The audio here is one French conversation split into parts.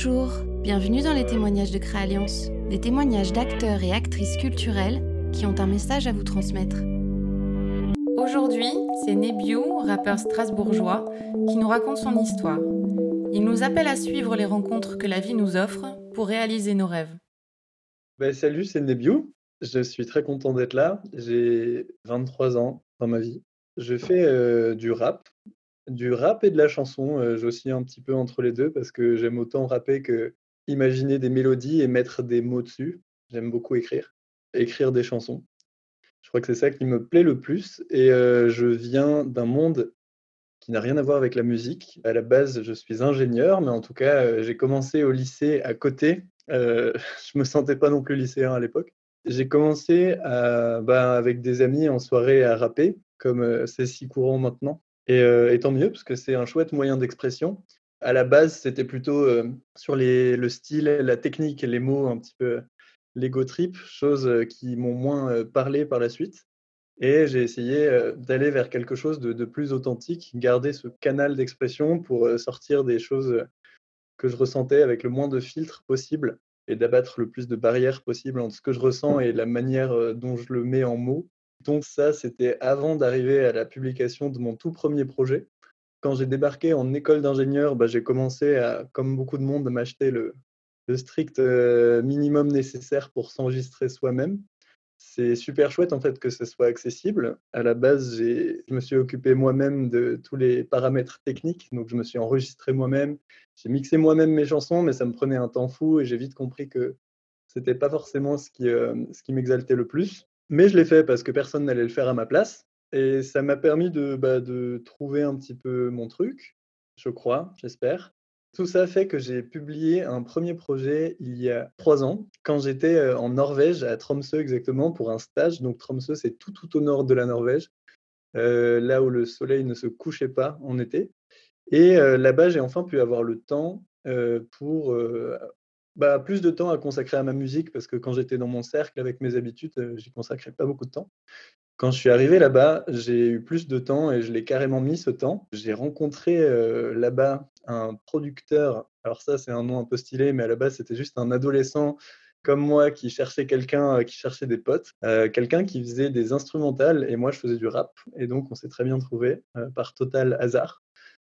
Bonjour, bienvenue dans les témoignages de Créalliance, des témoignages d'acteurs et actrices culturelles qui ont un message à vous transmettre. Aujourd'hui, c'est Nebiou, rappeur strasbourgeois, qui nous raconte son histoire. Il nous appelle à suivre les rencontres que la vie nous offre pour réaliser nos rêves. Bah, salut, c'est Nebiou. Je suis très content d'être là. J'ai 23 ans dans ma vie. Je fais euh, du rap du rap et de la chanson, euh, j'oscille un petit peu entre les deux parce que j'aime autant rapper que imaginer des mélodies et mettre des mots dessus. J'aime beaucoup écrire, écrire des chansons. Je crois que c'est ça qui me plaît le plus et euh, je viens d'un monde qui n'a rien à voir avec la musique. À la base, je suis ingénieur, mais en tout cas, euh, j'ai commencé au lycée à côté. Euh, je me sentais pas non plus lycéen à l'époque. J'ai commencé à, bah, avec des amis en soirée à rapper, comme c'est si courant maintenant. Et, tant mieux, parce que c'est un chouette moyen d'expression. À la base, c'était plutôt sur le style, la technique, les mots, un petit peu l'ego trip, choses qui m'ont moins parlé par la suite. Et j'ai essayé d'aller vers quelque chose de, plus authentique, garder ce canal d'expression pour sortir des choses que je ressentais avec le moins de filtres possible et d'abattre le plus de barrières possible entre ce que je ressens et la manière dont je le mets en mots. Donc ça, c'était avant d'arriver à la publication de mon tout premier projet. Quand j'ai débarqué en école d'ingénieur, bah, j'ai commencé à, comme beaucoup de monde, m'acheter le, strict euh, minimum nécessaire pour s'enregistrer soi-même. C'est super chouette en fait que ce soit accessible. À la base, je me suis occupé moi-même de tous les paramètres techniques, donc je me suis enregistré moi-même. J'ai mixé moi-même mes chansons, mais ça me prenait un temps fou et j'ai vite compris que c'était pas forcément ce qui, euh, ce qui m'exaltait le plus. Mais je l'ai fait parce que personne n'allait le faire à ma place. Et ça m'a permis de, bah, de trouver un petit peu mon truc, je crois, j'espère. Tout ça fait que j'ai publié un premier projet il y a trois ans, quand j'étais euh, en Norvège, à Tromsø exactement, pour un stage. Donc Tromsø, c'est tout, tout au nord de la Norvège, euh, là où le soleil ne se couchait pas en été. Et euh, là-bas, j'ai enfin pu avoir le temps pour bah, plus de temps à consacrer à ma musique parce que quand j'étais dans mon cercle avec mes habitudes, euh, j'y consacrais pas beaucoup de temps. Quand je suis arrivé là-bas, j'ai eu plus de temps et je l'ai carrément mis ce temps. J'ai rencontré euh, là-bas un producteur. Alors ça, c'est un nom un peu stylé, mais à la base, c'était juste un adolescent comme moi qui cherchait quelqu'un, euh, qui cherchait des potes, quelqu'un qui faisait des instrumentales et moi, je faisais du rap. Et donc, on s'est très bien trouvé par total hasard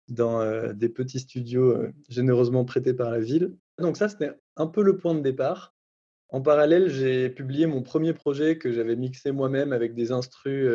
dans des petits studios généreusement prêtés par la ville. Donc ça, c'était un peu le point de départ. En parallèle, j'ai publié mon premier projet que j'avais mixé moi-même avec des instrus,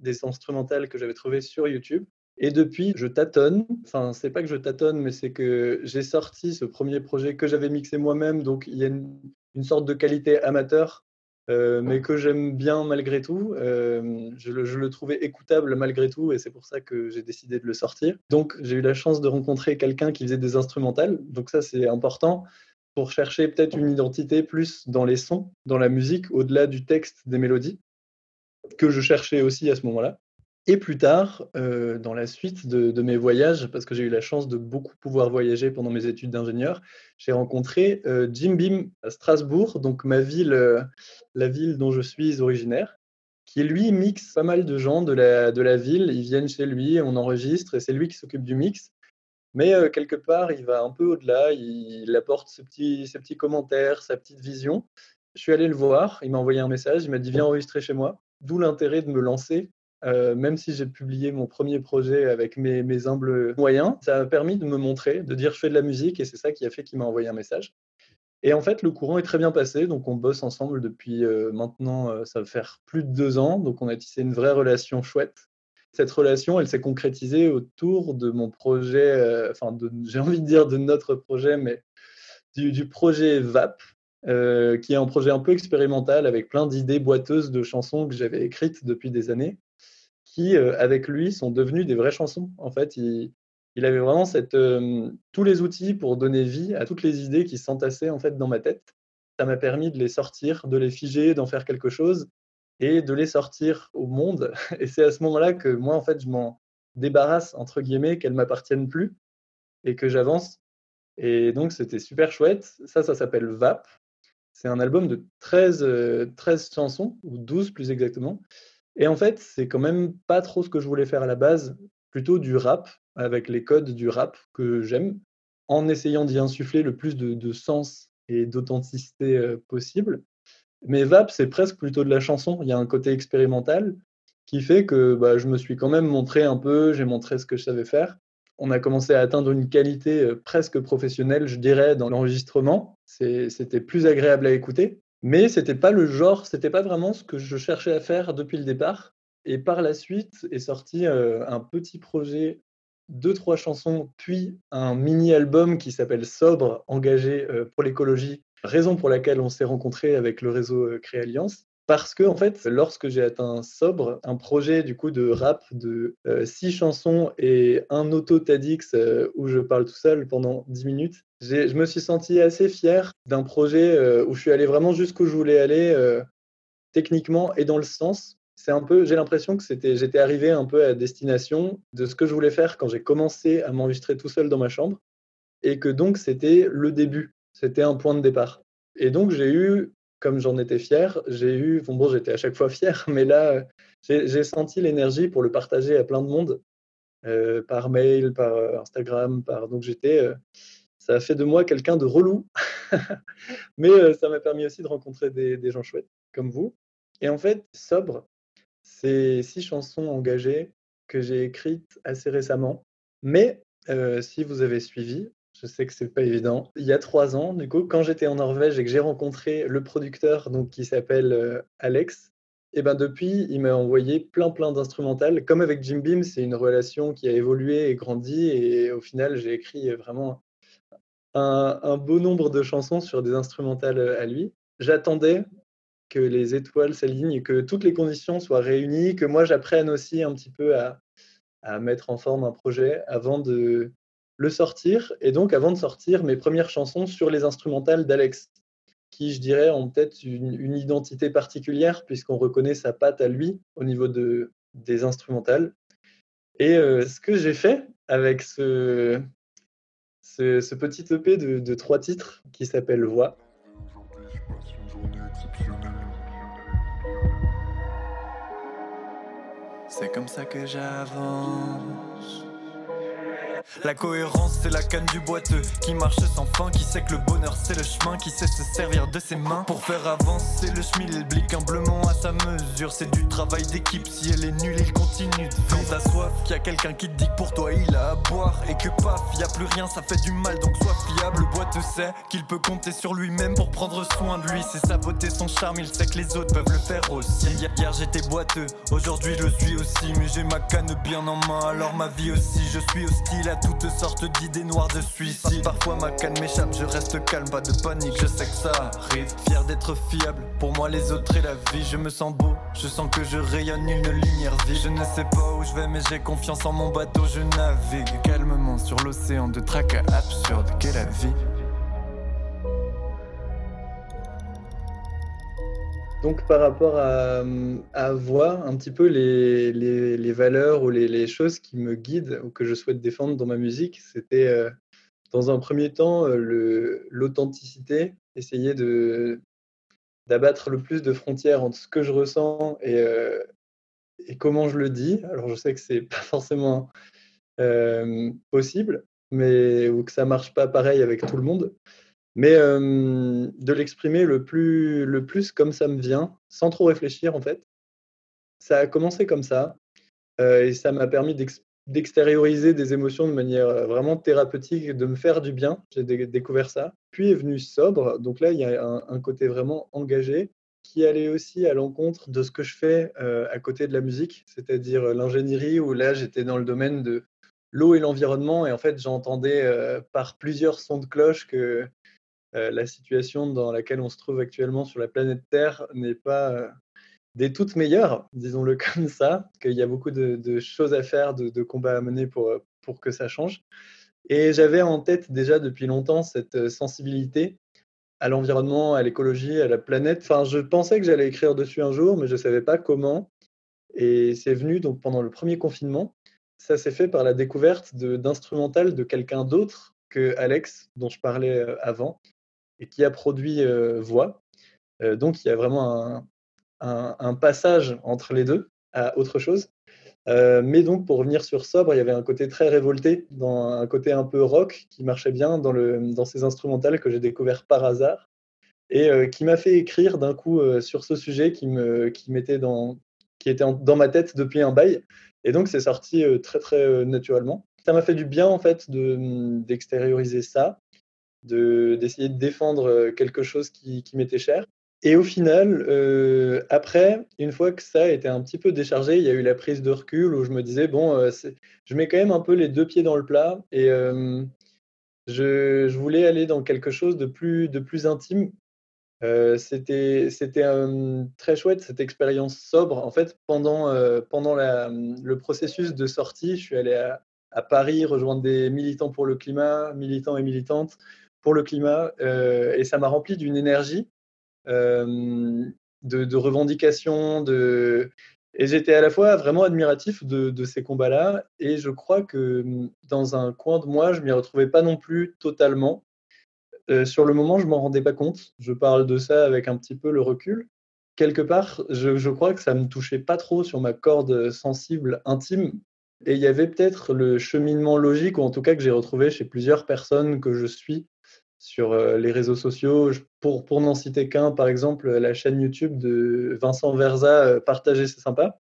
des instrumentales que j'avais trouvées sur YouTube. Et depuis, je tâtonne. Enfin, c'est pas que je tâtonne, mais c'est que j'ai sorti ce premier projet que j'avais mixé moi-même. Donc, il y a une sorte de qualité amateur euh, mais que j'aime bien malgré tout. Euh, je, le, trouvais écoutable malgré tout, et c'est pour ça que j'ai décidé de le sortir. Donc, j'ai eu la chance de rencontrer quelqu'un qui faisait des instrumentales. Donc, ça, c'est important pour chercher peut-être une identité plus dans les sons, dans la musique, au-delà du texte, des mélodies, que je cherchais aussi à ce moment-là. Et plus tard, euh, dans la suite de, mes voyages, parce que j'ai eu la chance de beaucoup pouvoir voyager pendant mes études d'ingénieur, j'ai rencontré euh, Jim Beam à Strasbourg, donc ma ville, euh, la ville dont je suis originaire, qui lui mixe pas mal de gens de la, de la ville. Ils viennent chez lui, on enregistre, et c'est lui qui s'occupe du mix. Mais quelque part, il va un peu au-delà, il, apporte ses petits, commentaires, sa petite vision. Je suis allé le voir, il m'a envoyé un message, il m'a dit viens enregistrer chez moi. D'où l'intérêt de me lancer euh, même si j'ai publié mon premier projet avec mes, humbles moyens, ça m'a permis de me montrer, de dire je fais de la musique et c'est ça qui a fait qu'il m'a envoyé un message. Et en fait, le courant est très bien passé, donc on bosse ensemble depuis euh, maintenant, euh, ça va faire plus de deux ans, donc on a tissé une vraie relation chouette. Cette relation, elle s'est concrétisée autour de mon projet, enfin, j'ai envie de dire de notre projet, mais du, projet VAP, qui est un projet un peu expérimental avec plein d'idées boiteuses de chansons que j'avais écrites depuis des années qui, euh, avec lui, sont devenus des vraies chansons. En fait, il, avait vraiment euh, tous les outils pour donner vie à toutes les idées qui s'entassaient en fait dans ma tête. Ça m'a permis de les sortir, de les figer, d'en faire quelque chose et de les sortir au monde. Et c'est à ce moment-là que moi, en fait, je m'en débarrasse, entre guillemets, qu'elles m'appartiennent plus et que j'avance. Et donc, c'était super chouette. Ça, ça s'appelle VAP. C'est un album de 13, 13 euh, chansons, ou 12 plus exactement. Et en fait, c'est quand même pas trop ce que je voulais faire à la base, plutôt du rap, avec les codes du rap que j'aime. en essayant d'y insuffler le plus de, sens et d'authenticité possible. Mais VAP, c'est presque plutôt de la chanson. Il y a un côté expérimental qui fait que bah, je me suis quand même montré un peu, j'ai montré ce que je savais faire. On a commencé à atteindre une qualité presque professionnelle, je dirais, dans l'enregistrement. C'était plus agréable à écouter. Mais c'était pas le genre, c'était pas vraiment ce que je cherchais à faire depuis le départ. Et par la suite est sorti un petit projet, deux, trois chansons, puis un mini-album qui s'appelle Sobre, engagé pour l'écologie, raison pour laquelle on s'est rencontré avec le réseau Créalliance. Parce que, en fait, lorsque j'ai atteint Sobre, un projet du coup de rap de six chansons et un auto TEDx où je parle tout seul pendant dix minutes, je me suis senti assez fier d'un projet où je suis allé vraiment jusqu'où je voulais aller techniquement et dans le sens. C'est un peu, j'ai l'impression que j'étais arrivé un peu à destination de ce que je voulais faire quand j'ai commencé à m'enregistrer tout seul dans ma chambre et que donc c'était le début, c'était un point de départ. Et donc j'ai eu comme j'en étais fier, j'ai eu, bon, bon j'étais à chaque fois fier, mais là, j'ai senti l'énergie pour le partager à plein de monde, euh, par mail, par euh, Instagram, par donc j'étais, euh, ça a fait de moi quelqu'un de relou, mais ça m'a permis aussi de rencontrer des, des, gens chouettes comme vous. Et en fait, sobre, c'est six chansons engagées que j'ai écrites assez récemment, mais si vous avez suivi, je sais que c'est pas évident. Il y a trois ans, du coup, quand j'étais en Norvège et que j'ai rencontré le producteur donc, qui s'appelle euh, Alex, et ben depuis, il m'a envoyé plein plein d'instrumentales. Comme avec Jim Beam, c'est une relation qui a évolué et grandi. Et au final, j'ai écrit vraiment un, un, beau nombre de chansons sur des instrumentales euh, à lui. J'attendais que les étoiles s'alignent, que toutes les conditions soient réunies, que moi j'apprenne aussi un petit peu à mettre en forme un projet avant de, le sortir, et donc avant de sortir mes premières chansons sur les instrumentales d'Alex, qui, je dirais, ont peut-être une, identité particulière, puisqu'on reconnaît sa patte à lui au niveau de, des instrumentales. Et euh, ce que j'ai fait avec ce, petit EP de, de trois titres qui s'appelle Voix, C'est comme ça que j'avance. La cohérence, c'est la canne du boiteux qui marche sans fin, qui sait que le bonheur, c'est le chemin, qui sait se servir de ses mains pour faire avancer le chemin. Il blique humblement à sa mesure. C'est du travail d'équipe. Si elle est nulle, il continue de Quand t'as soif, y a quelqu'un qui te dit que pour toi il a à boire et que paf, y a plus rien, ça fait du mal, donc sois fiable. Le boiteux sait qu'il peut compter sur lui-même pour prendre soin de lui. C'est sa beauté, son charme, il sait que les autres peuvent le faire aussi. Hier j'étais boiteux, aujourd'hui je suis aussi, mais j'ai ma canne bien en main, alors ma vie aussi. Je suis hostile à toutes sortes d'idées noires de suicide. Parfois ma canne m'échappe, je reste calme, pas de panique, je sais que ça arrive. Fier d'être fiable, pour moi les autres et la vie, je me sens beau, je sens que je rayonne une lumière vive. Je ne sais pas où je vais, mais j'ai confiance en mon bateau, je navigue calmement sur l'océan de tracas absurdes qu'est la vie. Donc par rapport à, voir un petit peu les, valeurs ou les, choses qui me guident ou que je souhaite défendre dans ma musique, c'était euh, dans un premier temps euh, l'authenticité, essayer de d'abattre le plus de frontières entre ce que je ressens et, euh, et comment je le dis. Alors je sais que c'est pas forcément possible, mais ou que ça marche pas pareil avec tout le monde. Mais de l'exprimer le plus, le plus comme ça me vient, sans trop réfléchir en fait. Ça a commencé comme ça et ça m'a permis d'extérioriser des émotions de manière vraiment thérapeutique, de me faire du bien. J'ai découvert ça. Puis est venu sobre. Donc là, il y a un, côté vraiment engagé qui allait aussi à l'encontre de ce que je fais à côté de la musique, c'est-à-dire l'ingénierie, où là, j'étais dans le domaine de l'eau et l'environnement. Et en fait, j'entendais par plusieurs sons de cloche que euh, la situation dans laquelle on se trouve actuellement sur la planète Terre n'est pas euh, des toutes meilleures, disons-le comme ça, qu'il y a beaucoup de, choses à faire, de, combats à mener pour, euh, pour que ça change. Et j'avais en tête déjà depuis longtemps cette sensibilité à l'environnement, à l'écologie, à la planète. Enfin, je pensais que j'allais écrire dessus un jour, mais je ne savais pas comment. Et c'est venu donc pendant le premier confinement. Ça s'est fait par la découverte d'instrumental de quelqu'un d'autre que Alex, dont je parlais avant, et qui a produit Voix. donc il y a vraiment un, passage entre les deux à autre chose. mais donc, pour revenir sur Sobre, il y avait un côté très révolté, un côté un peu rock qui marchait bien dans, ces instrumentales que j'ai découvert par hasard et qui m'a fait écrire d'un coup sur ce sujet qui, dans, qui était dans ma tête depuis un bail. Et donc, c'est sorti très, très naturellement. Ça m'a fait du bien, en fait, d'extérioriser ça, d'essayer de, défendre quelque chose qui, m'était cher. Et au final, après, une fois que ça a été un petit peu déchargé, il y a eu la prise de recul où je me disais, bon, je mets quand même un peu les deux pieds dans le plat et je, voulais aller dans quelque chose de plus, de plus intime c'était très chouette cette expérience sobre. En fait, pendant, pendant le processus de sortie, je suis allé à, Paris rejoindre des militants pour le climat, militants et militantes pour le climat, et ça m'a rempli d'une énergie de, de, revendication, de... et j'étais à la fois vraiment admiratif de, ces combats-là, et je crois que dans un coin de moi, je m'y retrouvais pas non plus totalement. Euh, sur le moment, je m'en rendais pas compte. Je parle de ça avec un petit peu le recul. Quelque part, je, crois que ça me touchait pas trop sur ma corde sensible intime. Et il y avait peut-être le cheminement logique, ou en tout cas que j'ai retrouvé chez plusieurs personnes que je suis sur euh, les réseaux sociaux. Pour, n'en citer qu'un, par exemple, la chaîne YouTube de Vincent Verza, euh, Partager, c'est sympa.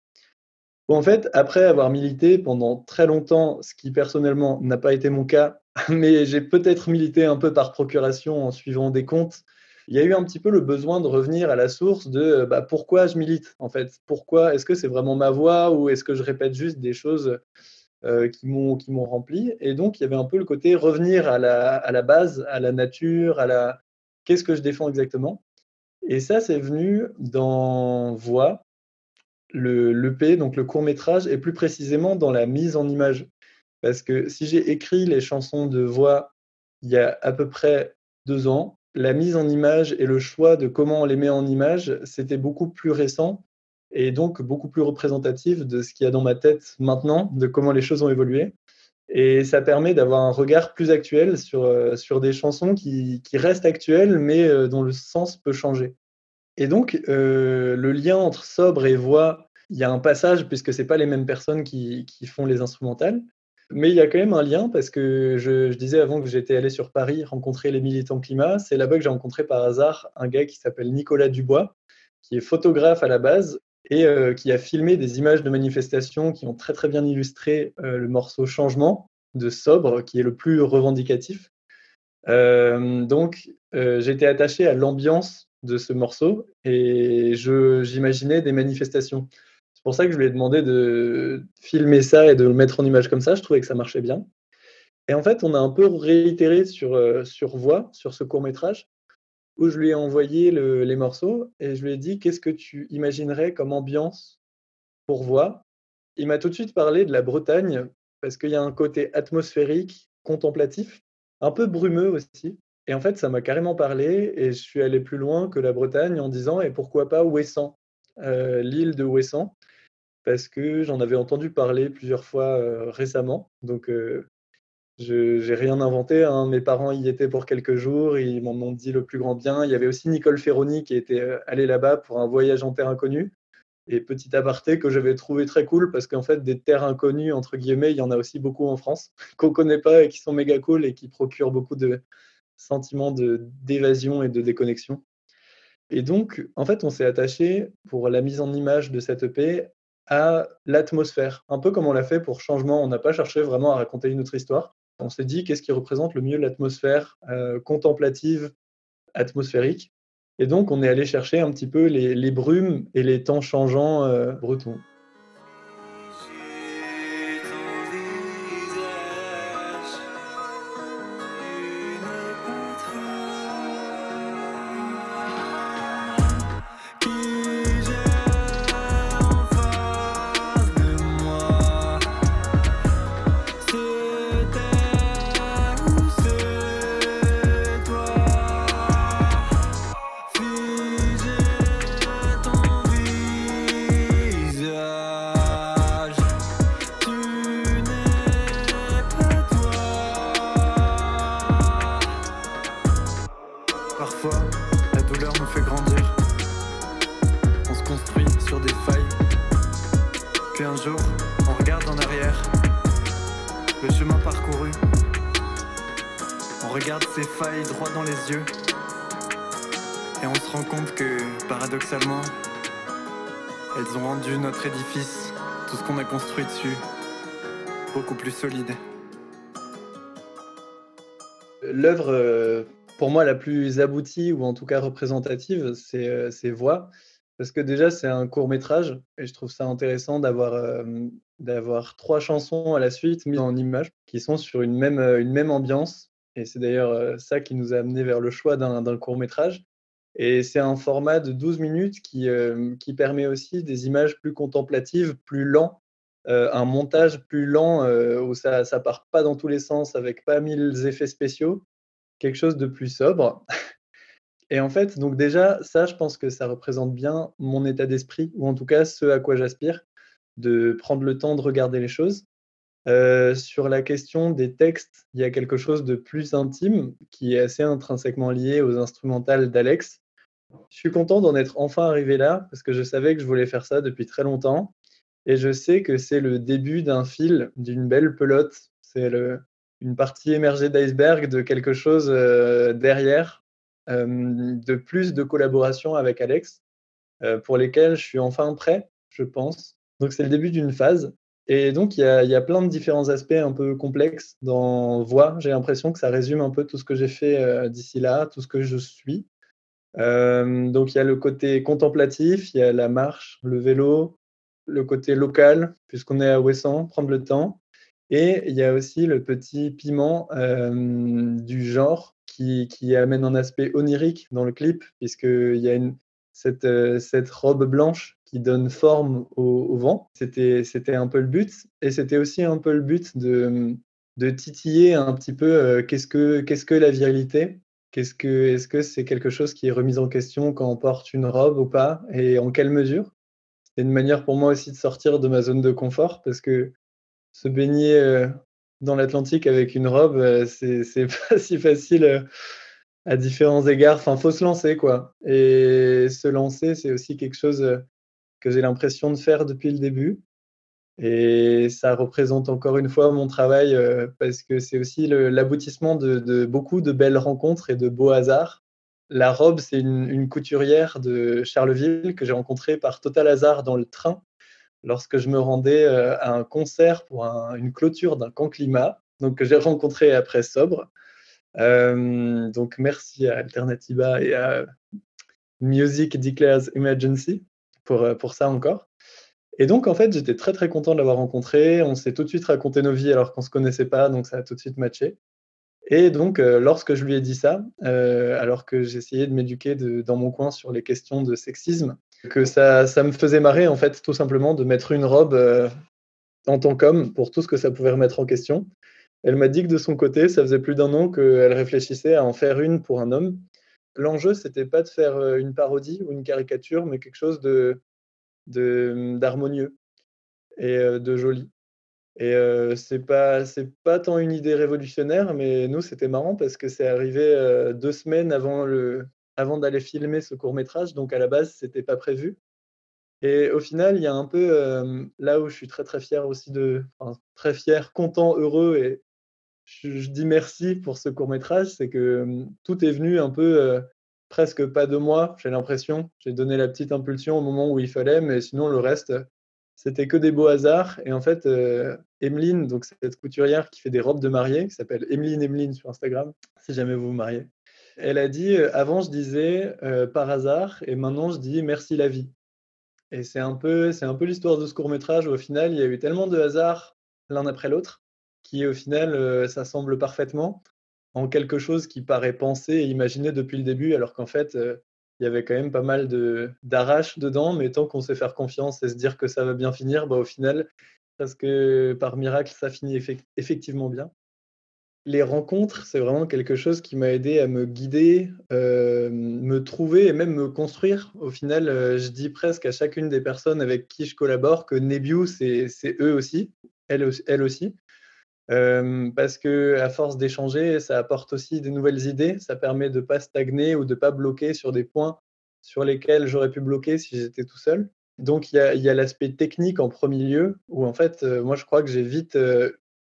en fait, après avoir milité pendant très longtemps, ce qui personnellement n'a pas été mon cas, mais j'ai peut-être milité un peu par procuration en suivant des comptes. Il y a eu un petit peu le besoin de revenir à la source de bah, pourquoi je milite en fait? Pourquoi? Est-ce que c'est vraiment ma voix ou est-ce que je répète juste des choses euh, qui m'ont rempli Et donc il y avait un peu le côté revenir à la, à la base, à la nature, à la qu'est-ce que je défends exactement. Et ça c'est venu dans Voix, le l'EP, donc le court métrage, et plus précisément dans la mise en image. Parce que si j'ai écrit les chansons de voix il y a à peu près deux ans, la mise en image et le choix de comment on les met en image, c'était beaucoup plus récent et donc beaucoup plus représentatif de ce qu'il y a dans ma tête maintenant, de comment les choses ont évolué. Et ça permet d'avoir un regard plus actuel sur, euh, sur des chansons qui, qui, restent actuelles, mais euh, dont le sens peut changer. Et donc, euh, le lien entre sobre et voix, il y a un passage, puisque ce pas les mêmes personnes qui, qui font les instrumentales, mais il y a quand même un lien parce que je, disais avant que j'étais allé sur Paris rencontrer les militants climat. C'est là-bas que j'ai rencontré par hasard un gars qui s'appelle Nicolas Dubois, qui est photographe à la base et euh, qui a filmé des images de manifestations qui ont très très bien illustré euh, le morceau Changement de Sobre, qui est le plus revendicatif. Euh, donc j'étais attaché à l'ambiance de ce morceau et j'imaginais des manifestations. C'est pour ça que je lui ai demandé de filmer ça et de le mettre en image comme ça. Je trouvais que ça marchait bien. Et en fait, on a un peu réitéré sur, sur Voix, sur ce court métrage, où je lui ai envoyé les morceaux et je lui ai dit qu'est-ce que tu imaginerais comme ambiance pour Voix. Il m'a tout de suite parlé de la Bretagne, parce qu'il y a un côté atmosphérique, contemplatif, un peu brumeux aussi. Et en fait, ça m'a carrément parlé et je suis allé plus loin que la Bretagne en disant et pourquoi pas Ouessant, euh, l'île de Ouessant? Parce que j'en avais entendu parler plusieurs fois récemment. Donc, je n'ai rien inventé. Hein. Mes parents y étaient pour quelques jours, ils m'en ont dit le plus grand bien. Il y avait aussi Nicole Ferroni qui était allée là-bas pour un voyage en terre inconnue. Et petit aparté que j'avais trouvé très cool parce qu'en fait, des terres inconnues, entre guillemets, il y en a aussi beaucoup en France qu'on ne connaît pas et qui sont méga cool et qui procurent beaucoup de sentiments d'évasion et de déconnexion. Et donc, en fait, on s'est attaché pour la mise en image de cette EP à l'atmosphère. Un peu comme on l'a fait pour Changement, on n'a pas cherché vraiment à raconter une autre histoire. On s'est dit qu'est-ce qui représente le mieux l'atmosphère euh, contemplative, atmosphérique? Et donc on est allé chercher un petit peu les, brumes et les temps changeants euh, bretons. Édifice, tout ce qu'on a construit dessus, beaucoup plus solide. L'œuvre, euh, pour moi, la plus aboutie, ou en tout cas représentative, c'est euh, Voix. Parce que déjà, c'est un court métrage, et je trouve ça intéressant d'avoir euh, d'avoir trois chansons à la suite mises en images, qui sont sur une même, une même ambiance. Et c'est d'ailleurs ça qui nous a amené vers le choix d'un court métrage. Et c'est un format de 12 minutes qui, qui permet aussi des images plus contemplatives, plus lents, un montage plus lent où ça ne part pas dans tous les sens avec pas mille effets spéciaux, quelque chose de plus sobre. Et en fait, donc déjà, ça, je pense que ça représente bien mon état d'esprit, ou en tout cas ce à quoi j'aspire, de prendre le temps de regarder les choses. sur la question des textes, il y a quelque chose de plus intime qui est assez intrinsèquement lié aux instrumentales d'Alex. Je suis content d'en être enfin arrivé là parce que je savais que je voulais faire ça depuis très longtemps et je sais que c'est le début d'un fil, d'une belle pelote. C'est une partie émergée d'iceberg de quelque chose derrière, de plus de collaboration avec Alex, pour lesquelles je suis enfin prêt, je pense. Donc c'est le début d'une phase. Et donc il y, a, plein de différents aspects un peu complexes dans Voix. J'ai l'impression que ça résume un peu tout ce que j'ai fait d'ici là, tout ce que je suis. Donc il y a le côté contemplatif, il y a la marche, le vélo, le côté local, puisqu'on est à Ouessant, prendre le temps. Et il y a aussi le petit piment du genre qui, amène un aspect onirique dans le clip, puisqu'il y a une, cette, robe blanche qui donne forme au, vent. C'était un peu le but. Et c'était aussi un peu le but de, de titiller un petit peu qu'est-ce que, qu'est-ce que la virilité Qu'est-ce que, Est-ce que c'est quelque chose qui est remis en question quand on porte une robe ou pas? Et en quelle mesure? C'est une manière pour moi aussi de sortir de ma zone de confort parce que se baigner euh, dans l'Atlantique avec une robe, euh, c'est pas si facile euh, à différents égards. Enfin, faut se lancer, quoi. Et se lancer, c'est aussi quelque chose que j'ai l'impression de faire depuis le début. Et ça représente encore une fois mon travail parce que c'est aussi l'aboutissement de, beaucoup de belles rencontres et de beaux hasards la robe, c'est une, couturière de Charleville que j'ai rencontrée par total hasard dans le train lorsque je me rendais euh, à un concert pour une clôture d'un camp climat, donc que j'ai rencontré après Sobre. Euh, donc merci à Alternativa et à Music Declares Emergency pour, euh, pour ça encore. Et donc, en fait, j'étais très très content de l'avoir rencontré. On s'est tout de suite raconté nos vies alors qu'on ne se connaissait pas, donc ça a tout de suite matché. Et donc, euh, lorsque je lui ai dit ça, euh, alors que j'essayais de m'éduquer dans mon coin sur les questions de sexisme, que ça, ça, me faisait marrer, en fait, tout simplement, de mettre une robe euh, en tant qu'homme pour tout ce que ça pouvait remettre en question. Elle m'a dit que de son côté, ça faisait plus d'un an qu'elle réfléchissait à en faire une pour un homme. L'enjeu, c'était pas de faire une parodie ou une caricature, mais quelque chose de d'harmonieux et de joli. Et c'est pas c'est pas tant une idée révolutionnaire, mais nous c'était marrant parce que c'est arrivé deux semaines avant le avant d'aller filmer ce court métrage, donc à la base c'était pas prévu. Et au final, il y a un peu là où je suis très très fier aussi de, très fier, content, heureux et je, dis merci pour ce court métrage, c'est que tout est venu un peu presque pas de moi, j'ai l'impression. J'ai donné la petite impulsion au moment où il fallait, mais sinon le reste c'était que des beaux hasards. Et en fait, euh, Emeline, donc cette couturière qui fait des robes de mariée, qui s'appelle Emeline Emeline sur Instagram, si jamais vous vous mariez, elle a dit euh, avant je disais euh, par hasard et maintenant je dis merci la vie. Et c'est un peu, l'histoire de ce court métrage où au final il y a eu tellement de hasards l'un après l'autre qui au final ça semble parfaitement en quelque chose qui paraît pensé et imaginé depuis le début alors qu'en fait il y avait quand même pas mal de dedans, mais tant qu'on sait faire confiance et se dire que ça va bien finir, bah, au final, parce que par miracle, ça finit effectivement bien. Les rencontres, c'est vraiment quelque chose qui m'a aidé à me guider, euh, me trouver et même me construire. Au final, euh, je dis presque à chacune des personnes avec qui je collabore que Nebiu, c'est eux aussi, elle, elle aussi parce que à force d'échanger, ça apporte aussi des nouvelles idées. Ça permet de ne pas stagner ou de ne pas bloquer sur des points sur lesquels j'aurais pu bloquer si j'étais tout seul. Donc il y a, l'aspect technique en premier lieu, où en fait, moi je crois que j'ai vite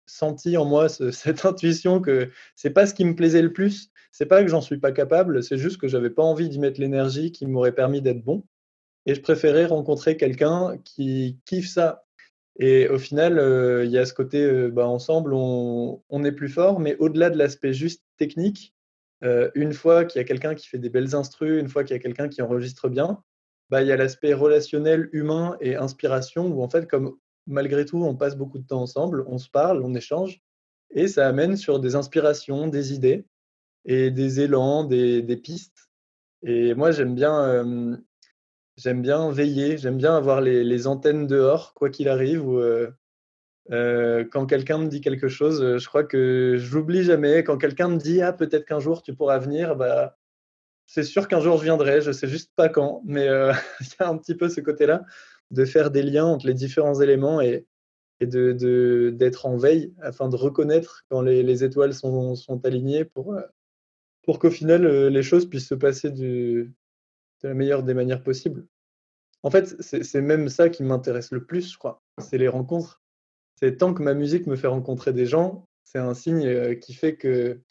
senti en moi cette intuition que c'est pas ce qui me plaisait le plus. C'est pas que j'en suis pas capable, c'est juste que j'avais pas envie d'y mettre l'énergie qui m'aurait permis d'être bon. Et je préférais rencontrer quelqu'un qui kiffe ça. Et au final, il y a ce côté, bah, ensemble, on, est plus fort, mais au-delà de l'aspect juste technique, une fois qu'il y a quelqu'un qui fait des belles instrus, une fois qu'il y a quelqu'un qui enregistre bien, bah, il y a l'aspect relationnel, humain et inspiration, où en fait, comme malgré tout, on passe beaucoup de temps ensemble, on se parle, on échange, et ça amène sur des inspirations, des idées, et des élans, des, pistes. Et moi, j'aime bien, j'aime bien veiller, j'aime bien avoir les, antennes dehors, quoi qu'il arrive, ou quand quelqu'un me dit quelque chose, je crois que je l'oublie jamais. Quand quelqu'un me dit, ah, peut-être qu'un jour tu pourras venir, bah, c'est sûr qu'un jour je viendrai, je sais juste pas quand, mais il y a un petit peu ce côté-là de faire des liens entre les différents éléments et, de, d'être en veille afin de reconnaître quand les, étoiles sont, alignées pour, pour qu'au final les choses puissent se passer la meilleure des manières possibles. En fait, c'est même ça qui m'intéresse le plus, je crois. C'est les rencontres. C'est tant que ma musique me fait rencontrer des gens, c'est un signe qui fait que,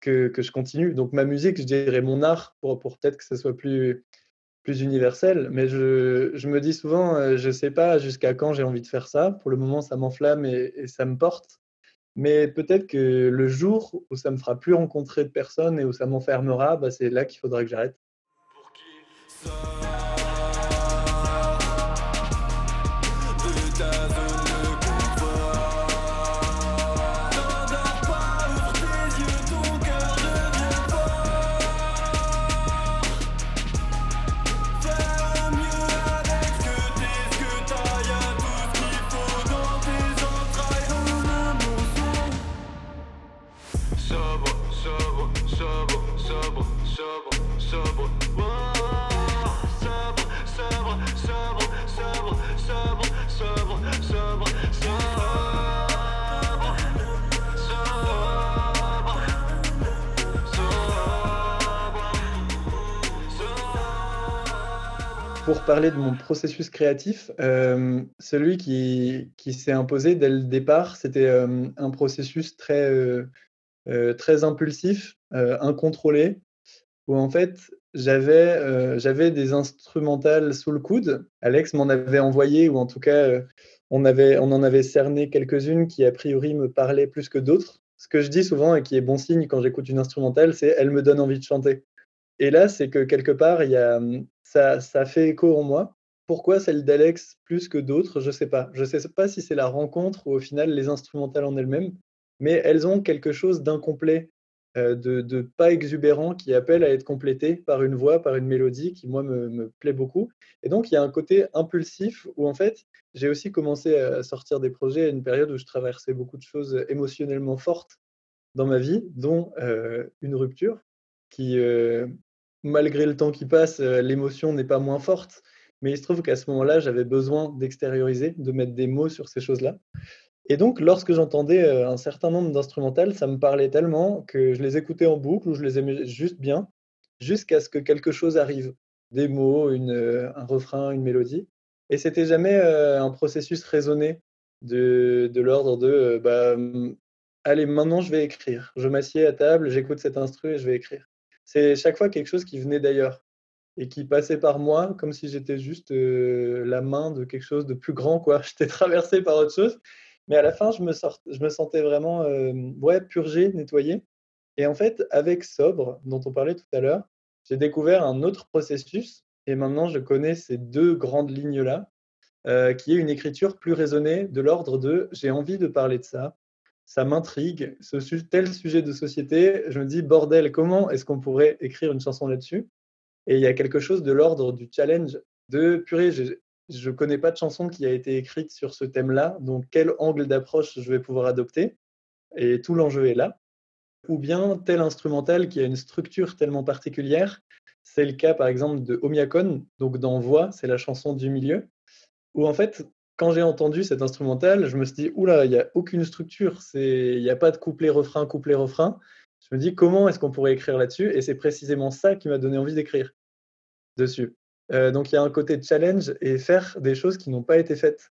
que, je continue. Donc ma musique, je dirais mon art, pour, pour peut-être que ce soit plus, plus universel. Mais je, je me dis souvent, euh, je ne sais pas jusqu'à quand j'ai envie de faire ça. Pour le moment, ça m'enflamme et, ça me porte. Mais peut-être que le jour où ça me fera plus rencontrer de personnes et où ça m'enfermera, bah, c'est là qu'il faudra que j'arrête. so pour parler de mon processus créatif, euh, celui qui, qui s'est imposé dès le départ, c'était euh, un processus très, euh, très impulsif, incontrôlé, où en fait j'avais j'avais des instrumentales sous le coude. Alex m'en avait envoyé, ou en tout cas on, avait, on en avait cerné quelques-unes qui a priori me parlaient plus que d'autres. Ce que je dis souvent et qui est bon signe quand j'écoute une instrumentale, c'est elle me donne envie de chanter. Et là, c'est que quelque part, il y a, ça, fait écho en moi. Pourquoi celle d'Alex plus que d'autres Je ne sais pas. Je ne sais pas si c'est la rencontre ou au final les instrumentales en elles-mêmes, mais elles ont quelque chose d'incomplet, euh, de, pas exubérant qui appelle à être complété par une voix, par une mélodie qui, moi, me, me plaît beaucoup. Et donc, il y a un côté impulsif où, en fait, j'ai aussi commencé à sortir des projets à une période où je traversais beaucoup de choses émotionnellement fortes dans ma vie, dont euh, une rupture qui, euh, malgré le temps qui passe, euh, l'émotion n'est pas moins forte. Mais il se trouve qu'à ce moment-là, j'avais besoin d'extérioriser, de mettre des mots sur ces choses-là. Et donc, lorsque j'entendais euh, un certain nombre d'instrumentales, ça me parlait tellement que je les écoutais en boucle ou je les aimais juste bien, jusqu'à ce que quelque chose arrive. Des mots, euh, un refrain, une mélodie. Et c'était jamais un processus raisonné de, de l'ordre de bah, allez, maintenant je vais écrire. Je m'assieds à table, j'écoute cet instru et je vais écrire c'est chaque fois quelque chose qui venait d'ailleurs et qui passait par moi comme si j'étais juste la main de quelque chose de plus grand. quoi. J'étais traversé par autre chose. Mais à la fin, je me, je me sentais vraiment euh, ouais, purgé, nettoyé. Et en fait, avec Sobre, dont on parlait tout à l'heure, j'ai découvert un autre processus. Et maintenant, je connais ces deux grandes lignes-là, qui est une écriture plus raisonnée de l'ordre de j'ai envie de parler de ça, ça m'intrigue, tel sujet de société, je me dis, bordel, comment est-ce qu'on pourrait écrire une chanson là-dessus? Et il y a quelque chose de l'ordre du challenge, de purée, je ne connais pas de chanson qui a été écrite sur ce thème-là, donc quel angle d'approche je vais pouvoir adopter? Et tout l'enjeu est là. Ou bien tel instrumental qui a une structure tellement particulière, c'est le cas par exemple de Omiakon, donc dans Voix, c'est la chanson du milieu, où en fait quand j'ai entendu cet instrumental, je me suis dit, oula, il n'y a aucune structure, il n'y a pas de couplet-refrain, couplet-refrain. Je me dis, comment est-ce qu'on pourrait écrire là-dessus? Et c'est précisément ça qui m'a donné envie d'écrire dessus. donc il y a un côté challenge et faire des choses qui n'ont pas été faites.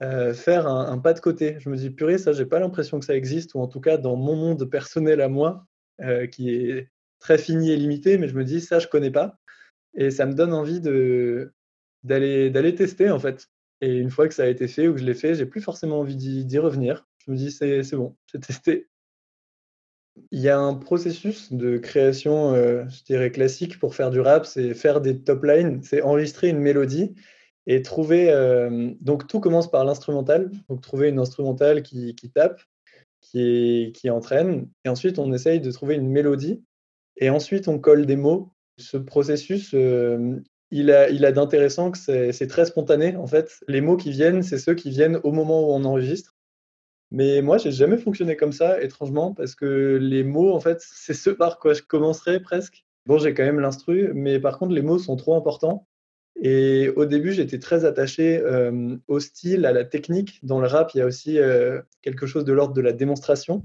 faire un, pas de côté. Je me dis, purée, ça, j'ai pas l'impression que ça existe, ou en tout cas dans mon monde personnel à moi, qui est très fini et limité, mais je me dis, ça, je connais pas. Et ça me donne envie d'aller tester, en fait. Et une fois que ça a été fait ou que je l'ai fait, j'ai plus forcément envie d'y, revenir. Je me dis, c'est, bon, j'ai testé. Il y a un processus de création, je dirais, classique pour faire du rap, c'est faire des top lines, c'est enregistrer une mélodie et trouver. donc tout commence par l'instrumental, donc trouver une instrumentale qui, tape, qui, qui entraîne, et ensuite on essaye de trouver une mélodie et ensuite, on colle des mots. Ce processus, euh, il a, d'intéressant que c'est très spontané. En fait, les mots qui viennent, c'est ceux qui viennent au moment où on enregistre. Mais moi, j'ai jamais fonctionné comme ça, étrangement, parce que les mots, en fait, c'est ce par quoi je commencerai presque. Bon, j'ai quand même l'instru, mais par contre, les mots sont trop importants. Et au début, j'étais très attaché euh, au style, à la technique. Dans le rap, il y a aussi euh, quelque chose de l'ordre de la démonstration.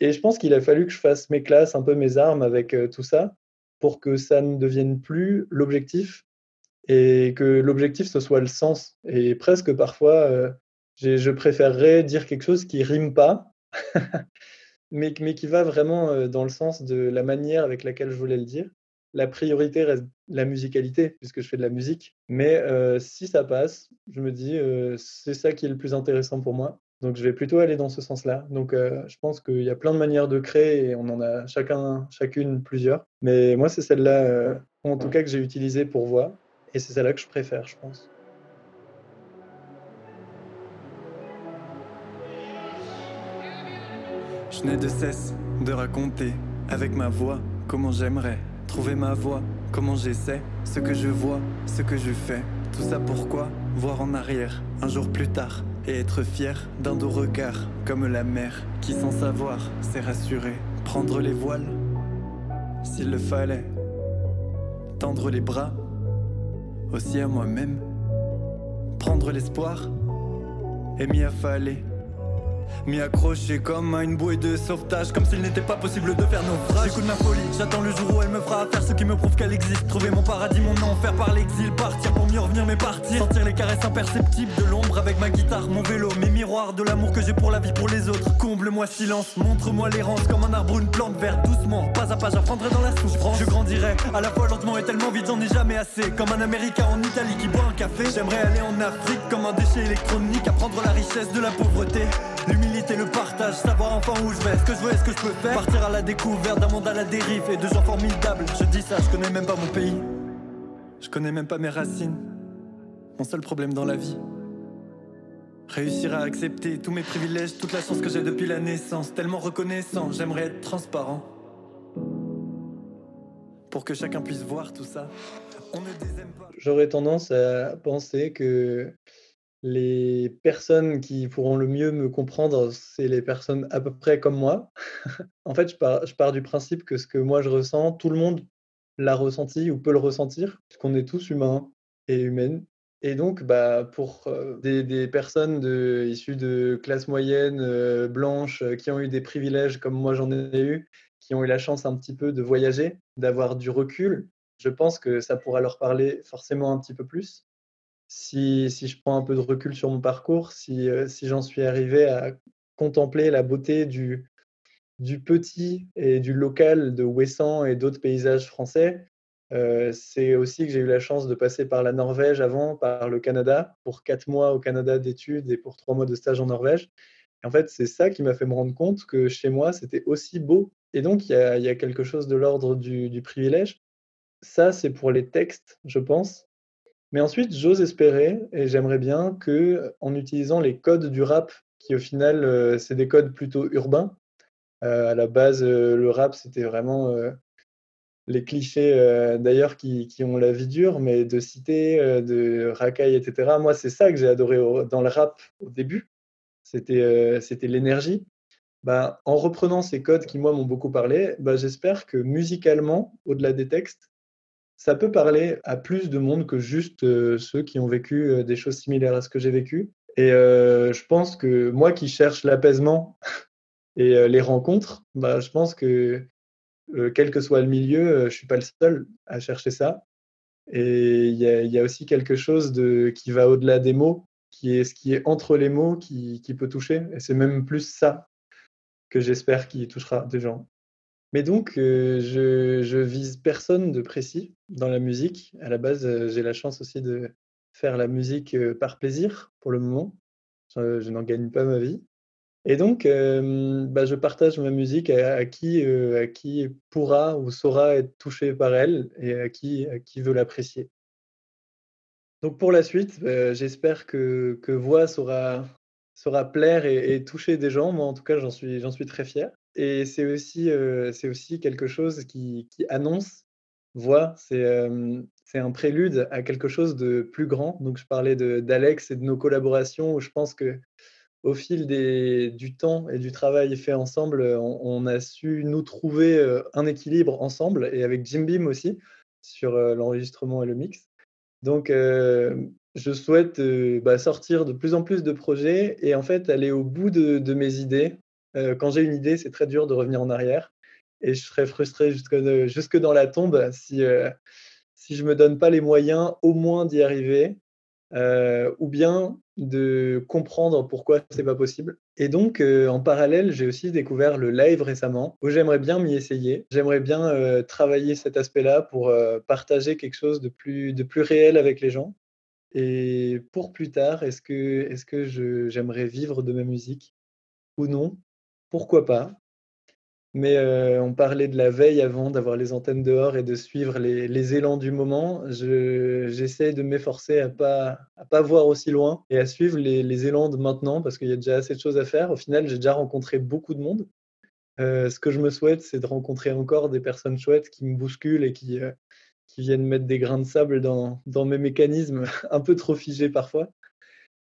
Et je pense qu'il a fallu que je fasse mes classes, un peu mes armes avec euh, tout ça, pour que ça ne devienne plus l'objectif et que l'objectif, ce soit le sens. Et presque parfois, euh, je préférerais dire quelque chose qui rime pas, mais, mais, qui va vraiment euh, dans le sens de la manière avec laquelle je voulais le dire. La priorité reste la musicalité, puisque je fais de la musique. Mais si ça passe, je me dis, c'est ça qui est le plus intéressant pour moi. Donc je vais plutôt aller dans ce sens-là. Donc euh, je pense qu'il y a plein de manières de créer et on en a chacun, chacune plusieurs. Mais moi c'est celle-là, euh, en tout cas que j'ai utilisée pour voix. Et c'est celle-là que je préfère, je pense. Je n'ai de cesse de raconter avec ma voix comment j'aimerais trouver ma voix, comment j'essaie, ce que je vois, ce que je fais. Tout ça pourquoi Voir en arrière, un jour plus tard, et être fier d'un doux regard, comme la mer, qui sans savoir s'est rassurée. Prendre les voiles, s'il le fallait. Tendre les bras, aussi à moi-même. Prendre l'espoir, et m'y affaler M'y accrocher comme à une bouée de sauvetage Comme s'il n'était pas possible de faire naufrage. J'écoute ma folie, j'attends le jour où elle me fera faire ce qui me prouve qu'elle existe. Trouver mon paradis, mon enfer par l'exil Partir pour mieux revenir mais partir. Sentir les caresses imperceptibles de l'ombre avec ma guitare, mon vélo Mes miroirs de l'amour que j'ai pour la vie, pour les autres. Comble-moi silence, montre-moi l'errance Comme un arbre, une plante verte, doucement Pas à pas, j'apprendrai dans la souffrance. Je grandirai, à la fois lentement et tellement vite, j'en ai jamais assez. Comme un américain en Italie qui boit un café. J'aimerais aller en Afrique comme un déchet électronique Apprendre la richesse de la pauvreté L'humilité, le partage, savoir enfin où je vais, ce que je veux ce que je peux faire. Partir à la découverte d'un monde à la dérive et de gens formidables. Je dis ça, je connais même pas mon pays. Je connais même pas mes racines. Mon seul problème dans la vie. Réussir à accepter tous mes privilèges, toute la chance que j'ai depuis la naissance. Tellement reconnaissant, j'aimerais être transparent. Pour que chacun puisse voir tout ça. On ne désaime pas. J'aurais tendance à penser que les personnes qui pourront le mieux me comprendre, c'est les personnes à peu près comme moi. En fait, je pars du principe que ce que moi je ressens, tout le monde l'a ressenti ou peut le ressentir, puisqu'on est tous humains et humaines. Et donc, bah, pour, euh, des personnes issues de classe moyenne, euh, blanches, euh, qui ont eu des privilèges comme moi j'en ai eu, qui ont eu la chance un petit peu de voyager, d'avoir du recul, je pense que ça pourra leur parler forcément un petit peu plus si, je prends un peu de recul sur mon parcours, si, euh, j'en suis arrivé à contempler la beauté du, petit et du local de Ouessant et d'autres paysages français, euh, c'est aussi que j'ai eu la chance de passer par la Norvège avant, par le Canada, pour quatre mois au Canada d'études et pour trois mois de stage en Norvège. Et en fait, c'est ça qui m'a fait me rendre compte que chez moi, c'était aussi beau. Et donc, il y a, quelque chose de l'ordre du privilège. Ça, c'est pour les textes, je pense. Mais ensuite, j'ose espérer et j'aimerais bien que, en utilisant les codes du rap, qui au final, euh, c'est des codes plutôt urbains. Euh, à la base, euh, le rap, c'était vraiment les clichés, d'ailleurs, qui, ont la vie dure, mais de cité, de racaille, etc. Moi, c'est ça que j'ai adoré dans le rap au début. C'était c'était l'énergie. Bah, en reprenant ces codes qui, moi, m'ont beaucoup parlé, bah, j'espère que musicalement, au-delà des textes, ça peut parler à plus de monde que juste euh, ceux qui ont vécu euh, des choses similaires à ce que j'ai vécu. Et euh, je pense que moi qui cherche l'apaisement et les rencontres, bah, je pense que quel que soit le milieu, je suis pas le seul à chercher ça. Et il y a, aussi quelque chose de, qui va au-delà des mots, qui est ce qui est entre les mots qui, qui peut toucher. Et c'est même plus ça que j'espère qui touchera des gens. Mais donc, euh, je, je, vise personne de précis dans la musique. À la base, euh, j'ai la chance aussi de faire la musique euh, par plaisir pour le moment. Je, n'en gagne pas ma vie. Et donc, bah, je partage ma musique à, qui, à qui pourra ou saura être touché par elle et à qui, qui veut l'apprécier. Donc pour la suite, j'espère que, que Voix saura, saura plaire et, et, toucher des gens. Moi, en tout cas, j'en suis, j'en suis très fier. Et c'est aussi, aussi quelque chose qui, qui annonce, voix, c'est c'est un prélude à quelque chose de plus grand. Donc je parlais d'Alex et de nos collaborations où je pense que au fil des, du temps et du travail fait ensemble, on, a su nous trouver un équilibre ensemble et avec Jim Beam aussi sur l'enregistrement et le mix. Donc je souhaite bah, sortir de plus en plus de projets et en fait aller au bout de, de mes idées euh, quand j'ai une idée, c'est très dur de revenir en arrière. Et je serais frustré jusque, jusque dans la tombe si, euh, si je ne me donne pas les moyens au moins d'y arriver, euh, ou bien de comprendre pourquoi c'est pas possible. Et donc, en parallèle, j'ai aussi découvert le live récemment, où j'aimerais bien m'y essayer. J'aimerais bien travailler cet aspect-là pour partager quelque chose de plus, de plus réel avec les gens. Et pour plus tard, est-ce que, est -ce que j'aimerais vivre de ma musique ou non? Pourquoi pas? Mais on parlait de la veille avant d'avoir les antennes dehors et de suivre les élans du moment. j'essaie de m'efforcer à pas à pas voir aussi loin et à suivre les élans de maintenant parce qu'il y a déjà assez de choses à faire. Au final, j'ai déjà rencontré beaucoup de monde. ce que je me souhaite, c'est de rencontrer encore des personnes chouettes qui me bousculent et qui, qui viennent mettre des grains de sable dans dans mes mécanismes un peu trop figés parfois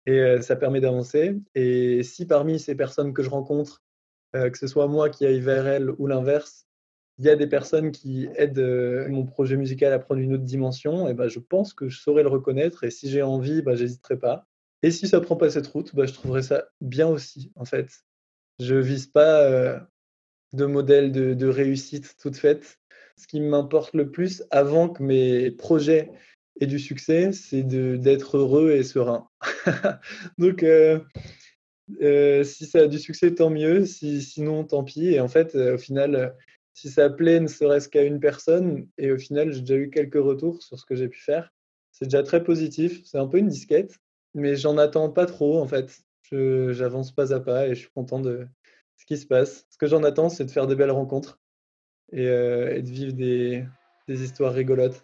et ça permet d'avancer et si parmi ces personnes que je rencontre, euh, que ce soit moi qui aille vers elle ou l'inverse, il y a des personnes qui aident euh, mon projet musical à prendre une autre dimension, et ben, je pense que je saurais le reconnaître. Et si j'ai envie, ben, j'hésiterai pas. Et si ça prend pas cette route, ben, je trouverais ça bien aussi, en fait. Je vise pas euh, de modèle de, réussite toute faite. Ce qui m'importe le plus avant que mes projets aient du succès, c'est d'être heureux et serein. Donc, si ça a du succès, tant mieux. Si, sinon, tant pis. Et en fait, euh, au final, euh, si ça plaît ne serait-ce qu'à une personne, et au final, j'ai déjà eu quelques retours sur ce que j'ai pu faire, c'est déjà très positif. C'est un peu une disquette, mais j'en attends pas trop, en fait. J'avance pas à pas et je suis content de ce qui se passe. Ce que j'en attends, c'est de faire des belles rencontres et, de vivre des histoires rigolotes.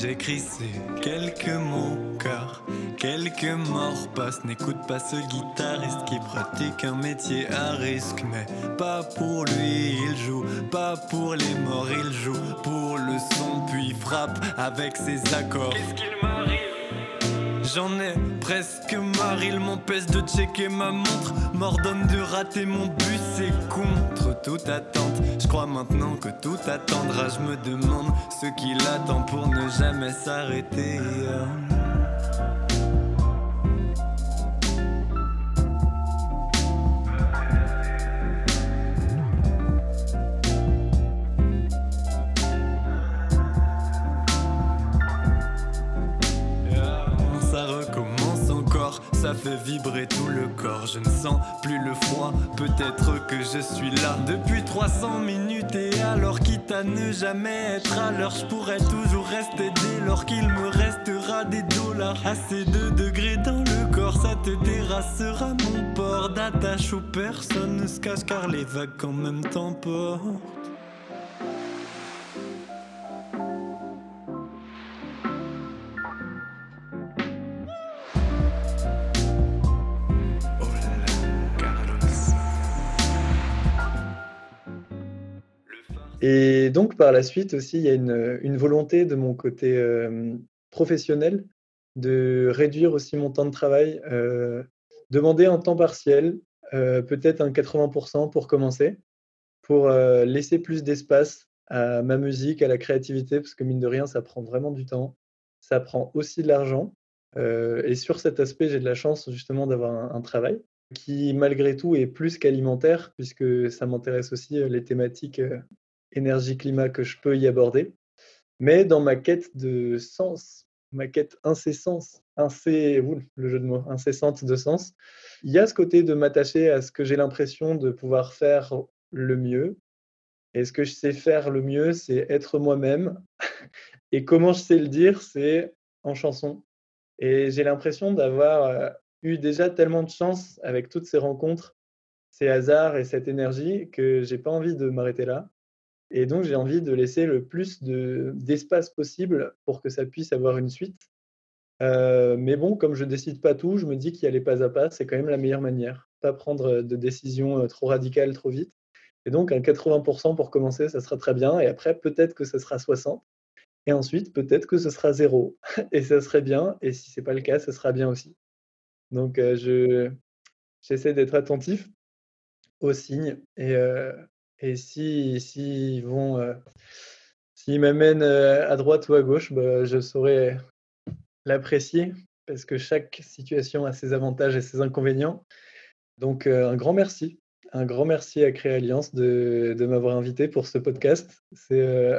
J'écris ces quelques mots car quelques morts passent. N'écoute pas ce guitariste qui pratique un métier à risque. Mais pas pour lui, il joue. Pas pour les morts, il joue. Pour le son, puis frappe avec ses accords. J'en ai presque marre, il m'empêche de checker ma montre, m'ordonne de rater mon bus, c'est contre toute attente. Je crois maintenant que tout attendra, je me demande ce qu'il attend pour ne jamais s'arrêter. Peut-être que je suis là depuis 300 minutes. Et alors, quitte à ne jamais être à l'heure, je pourrais toujours rester dès lors qu'il me restera des dollars. Assez de degrés dans le corps, ça te terrassera mon port d'attache où personne ne se cache car les vagues en même temps portent. Et donc, par la suite aussi, il y a une, volonté de mon côté professionnel de réduire aussi mon temps de travail, demander un temps partiel, peut-être un 80% pour commencer, pour laisser plus d'espace à ma musique, à la créativité, parce que mine de rien, ça prend vraiment du temps. Ça prend aussi de l'argent. et sur cet aspect, j'ai de la chance justement d'avoir un, travail qui, malgré tout, est plus qu'alimentaire, puisque ça m'intéresse aussi les thématiques énergie-climat que je peux y aborder. Mais dans ma quête de sens, ma quête incessante, incé, le jeu de mots, incessante de sens, il y a ce côté de m'attacher à ce que j'ai l'impression de pouvoir faire le mieux. Et ce que je sais faire le mieux, c'est être moi-même. Et comment je sais le dire, c'est en chanson. Et j'ai l'impression d'avoir euh, eu déjà tellement de chance avec toutes ces rencontres, ces hasards et cette énergie que j'ai pas envie de m'arrêter là. Et donc, j'ai envie de laisser le plus d'espace possible pour que ça puisse avoir une suite. Euh, mais bon, comme je décide pas tout, je me dis qu'y aller pas à pas, c'est quand même la meilleure manière. Pas prendre de décisions euh, trop radicales trop vite. Et donc, un 80% pour commencer, ça sera très bien. Et après, peut-être que ce sera 60. Et ensuite, peut-être que ce sera zéro. Et ça serait bien. Et si c'est pas le cas, ce sera bien aussi. Donc, euh, je j'essaie d'être attentif aux signes. Et, et si, euh, s'ils m'amènent euh, à droite ou à gauche, bah, je saurais l'apprécier parce que chaque situation a ses avantages et ses inconvénients. Donc, euh, un grand merci. Un grand merci à Créa Alliance de, de m'avoir invité pour ce podcast. C'est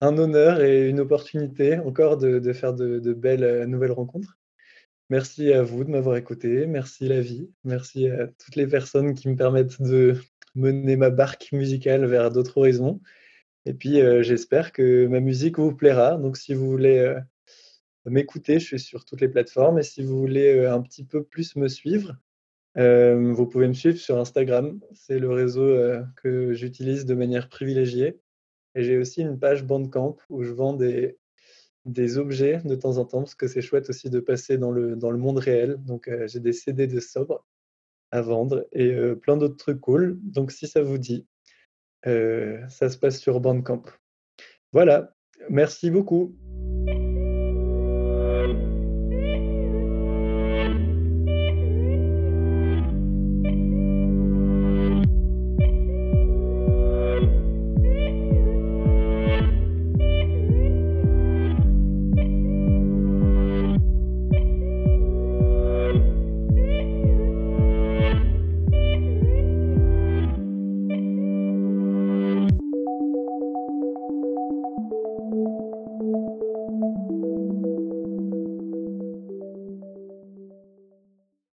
un honneur et une opportunité encore de, de faire de, de, belles nouvelles rencontres. Merci à vous de m'avoir écouté. Merci la vie. Merci à toutes les personnes qui me permettent de mener ma barque musicale vers d'autres horizons. Et puis, euh, j'espère que ma musique vous plaira. Donc, si vous voulez euh, m'écouter, je suis sur toutes les plateformes. Et si vous voulez euh, un petit peu plus me suivre, vous pouvez me suivre sur Instagram. C'est le réseau que j'utilise de manière privilégiée. Et j'ai aussi une page Bandcamp où je vends des, objets de temps en temps, parce que c'est chouette aussi de passer dans le, dans le monde réel. Donc, j'ai des CD de sobre à vendre et plein d'autres trucs cool. Donc si ça vous dit, ça se passe sur Bandcamp. Voilà, merci beaucoup.